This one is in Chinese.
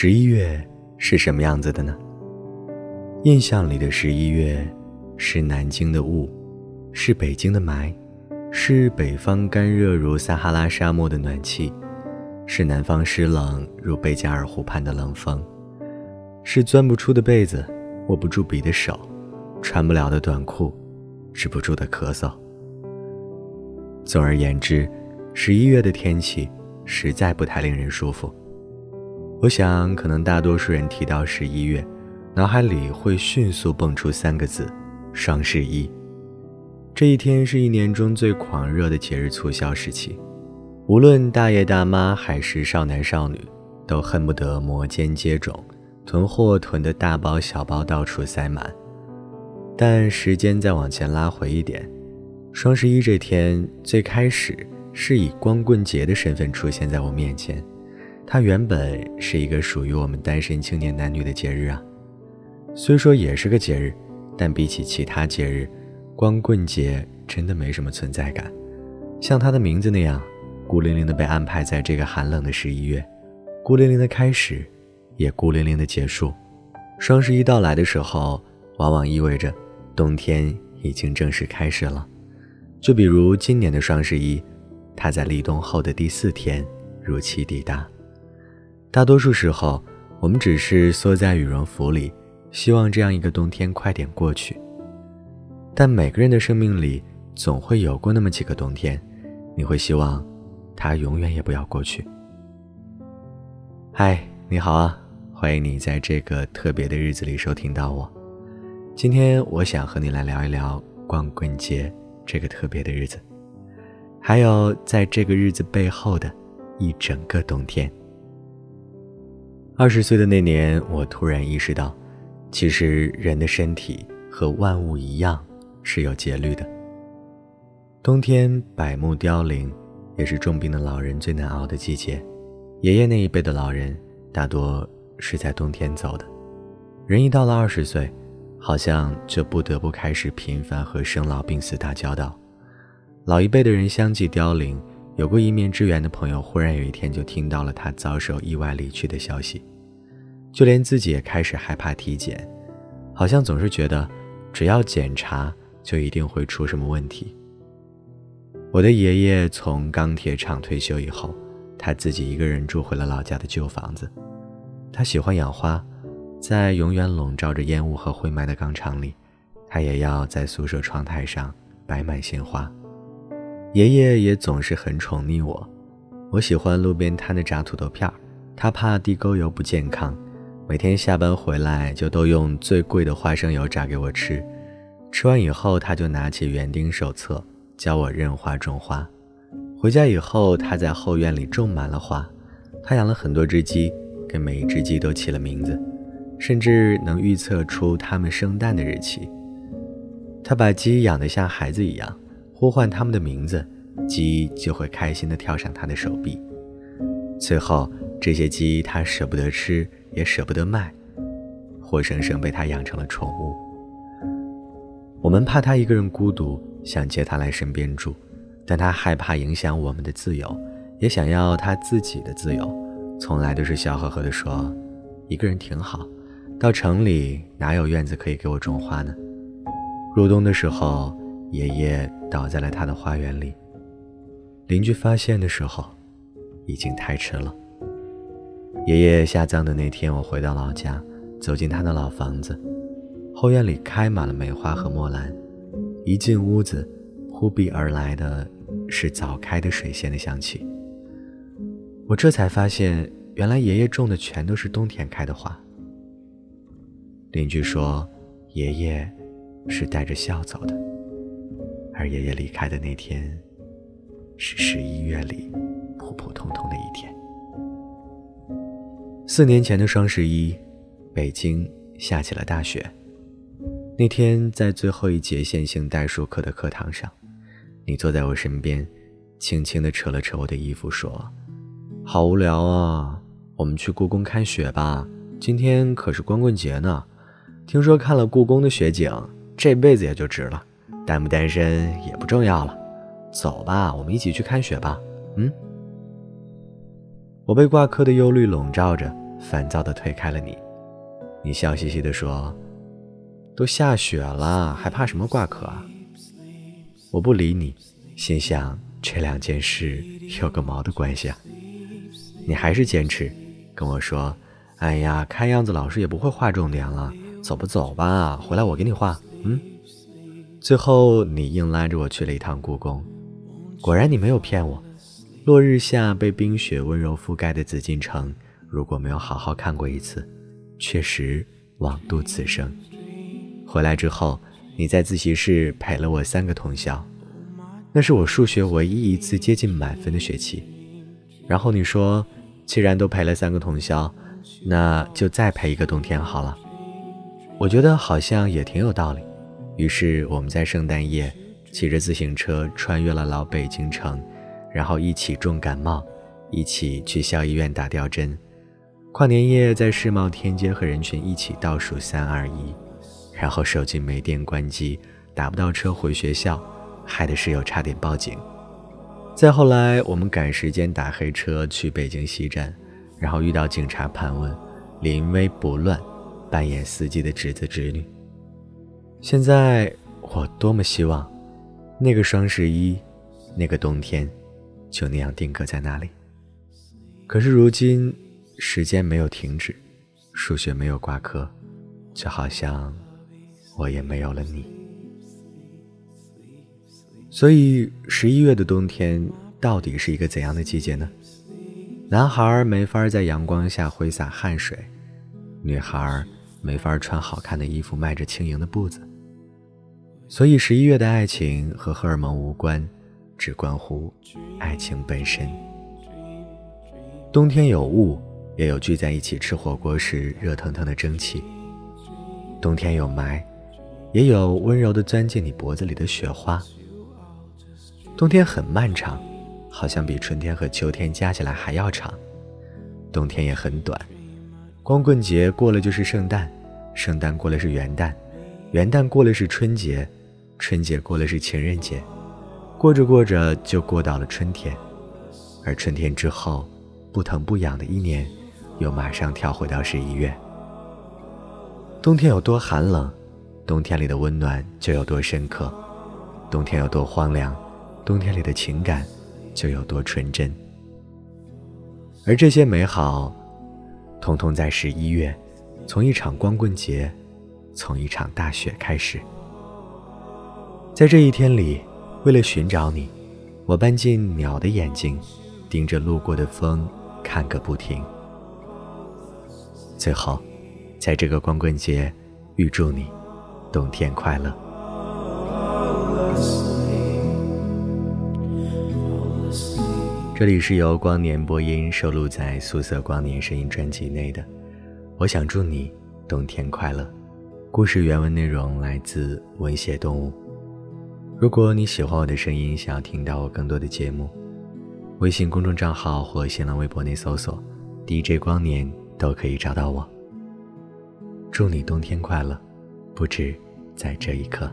十一月是什么样子的呢？印象里的十一月，是南京的雾，是北京的霾，是北方干热如撒哈拉沙漠的暖气，是南方湿冷如贝加尔湖畔的冷风，是钻不出的被子，握不住笔的手，穿不了的短裤，止不住的咳嗽。总而言之，十一月的天气实在不太令人舒服。我想，可能大多数人提到十一月，脑海里会迅速蹦出三个字：双十一。这一天是一年中最狂热的节日促销时期，无论大爷大妈还是少男少女，都恨不得摩肩接踵，囤货囤得大包小包到处塞满。但时间再往前拉回一点，双十一这天最开始是以光棍节的身份出现在我面前。它原本是一个属于我们单身青年男女的节日啊，虽说也是个节日，但比起其他节日，光棍节真的没什么存在感。像它的名字那样，孤零零的被安排在这个寒冷的十一月，孤零零的开始，也孤零零的结束。双十一到来的时候，往往意味着冬天已经正式开始了。就比如今年的双十一，它在立冬后的第四天如期抵达。大多数时候，我们只是缩在羽绒服里，希望这样一个冬天快点过去。但每个人的生命里，总会有过那么几个冬天，你会希望它永远也不要过去。嗨，你好啊，欢迎你在这个特别的日子里收听到我。今天我想和你来聊一聊光棍节这个特别的日子，还有在这个日子背后的一整个冬天。二十岁的那年，我突然意识到，其实人的身体和万物一样是有节律的。冬天百木凋零，也是重病的老人最难熬的季节。爷爷那一辈的老人大多是在冬天走的。人一到了二十岁，好像就不得不开始频繁和生老病死打交道。老一辈的人相继凋零。有过一面之缘的朋友，忽然有一天就听到了他遭受意外离去的消息，就连自己也开始害怕体检，好像总是觉得只要检查就一定会出什么问题。我的爷爷从钢铁厂退休以后，他自己一个人住回了老家的旧房子。他喜欢养花，在永远笼罩着烟雾和灰霾的钢厂里，他也要在宿舍窗台上摆满鲜花。爷爷也总是很宠溺我，我喜欢路边摊的炸土豆片儿，他怕地沟油不健康，每天下班回来就都用最贵的花生油炸给我吃。吃完以后，他就拿起园丁手册教我认花种花。回家以后，他在后院里种满了花。他养了很多只鸡，给每一只鸡都起了名字，甚至能预测出它们生蛋的日期。他把鸡养得像孩子一样。呼唤他们的名字，鸡就会开心地跳上他的手臂。最后，这些鸡他舍不得吃，也舍不得卖，活生生被他养成了宠物。我们怕他一个人孤独，想接他来身边住，但他害怕影响我们的自由，也想要他自己的自由，从来都是笑呵呵地说：“一个人挺好，到城里哪有院子可以给我种花呢？”入冬的时候。爷爷倒在了他的花园里。邻居发现的时候，已经太迟了。爷爷下葬的那天，我回到老家，走进他的老房子，后院里开满了梅花和墨兰。一进屋子，扑鼻而来的是早开的水仙的香气。我这才发现，原来爷爷种的全都是冬天开的花。邻居说，爷爷是带着笑走的。而爷爷离开的那天，是十一月里普普通通的一天。四年前的双十一，北京下起了大雪。那天在最后一节线性代数课的课堂上，你坐在我身边，轻轻地扯了扯我的衣服，说：“好无聊啊，我们去故宫看雪吧。今天可是光棍节呢，听说看了故宫的雪景，这辈子也就值了。”单不单身也不重要了，走吧，我们一起去看雪吧。嗯，我被挂科的忧虑笼罩着，烦躁地推开了你。你笑嘻嘻地说：“都下雪了，还怕什么挂科啊？”我不理你，心想这两件事有个毛的关系啊！你还是坚持跟我说：“哎呀，看样子老师也不会画重点了，走不走吧？回来我给你画。”嗯。最后你硬拉着我去了一趟故宫，果然你没有骗我。落日下被冰雪温柔覆盖的紫禁城，如果没有好好看过一次，确实枉度此生。回来之后。你在自习室陪了我三个通宵，那是我数学唯一一次接近满分的学期。然后你说，既然都陪了三个通宵，那就再陪一个冬天好了。我觉得好像也挺有道理。于是我们在圣诞夜骑着自行车穿越了老北京城，然后一起重感冒，一起去校医院打吊针。跨年夜在世贸天阶和人群一起倒数三二一。然后手机没电关机，打不到车回学校，害得室友差点报警。再后来，我们赶时间打黑车去北京西站，然后遇到警察盘问，临危不乱，扮演司机的侄子侄女。现在我多么希望，那个双十一，那个冬天，就那样定格在那里。可是如今，时间没有停止，数学没有挂科，就好像。我也没有了你，所以十一月的冬天到底是一个怎样的季节呢？男孩没法在阳光下挥洒汗水，女孩没法穿好看的衣服，迈着轻盈的步子。所以十一月的爱情和荷尔蒙无关，只关乎爱情本身。冬天有雾，也有聚在一起吃火锅时热腾腾的蒸汽。冬天有霾。也有温柔的钻进你脖子里的雪花。冬天很漫长，好像比春天和秋天加起来还要长。冬天也很短，光棍节过了就是圣诞，圣诞过了是元旦，元旦过了是春节，春节过了是情人节，过着过着就过到了春天，而春天之后，不疼不痒的一年，又马上跳回到十一月。冬天有多寒冷？冬天里的温暖就有多深刻，冬天有多荒凉，冬天里的情感就有多纯真。而这些美好，通通在十一月，从一场光棍节，从一场大雪开始。在这一天里，为了寻找你，我搬进鸟的眼睛，盯着路过的风看个不停。最后，在这个光棍节，预祝你。冬天快乐。这里是由光年播音收录在素色光年声音专辑内的。我想祝你冬天快乐。故事原文内容来自文写动物。如果你喜欢我的声音，想要听到我更多的节目，微信公众账号或新浪微博内搜索 “DJ 光年”都可以找到我。祝你冬天快乐。不止在这一刻。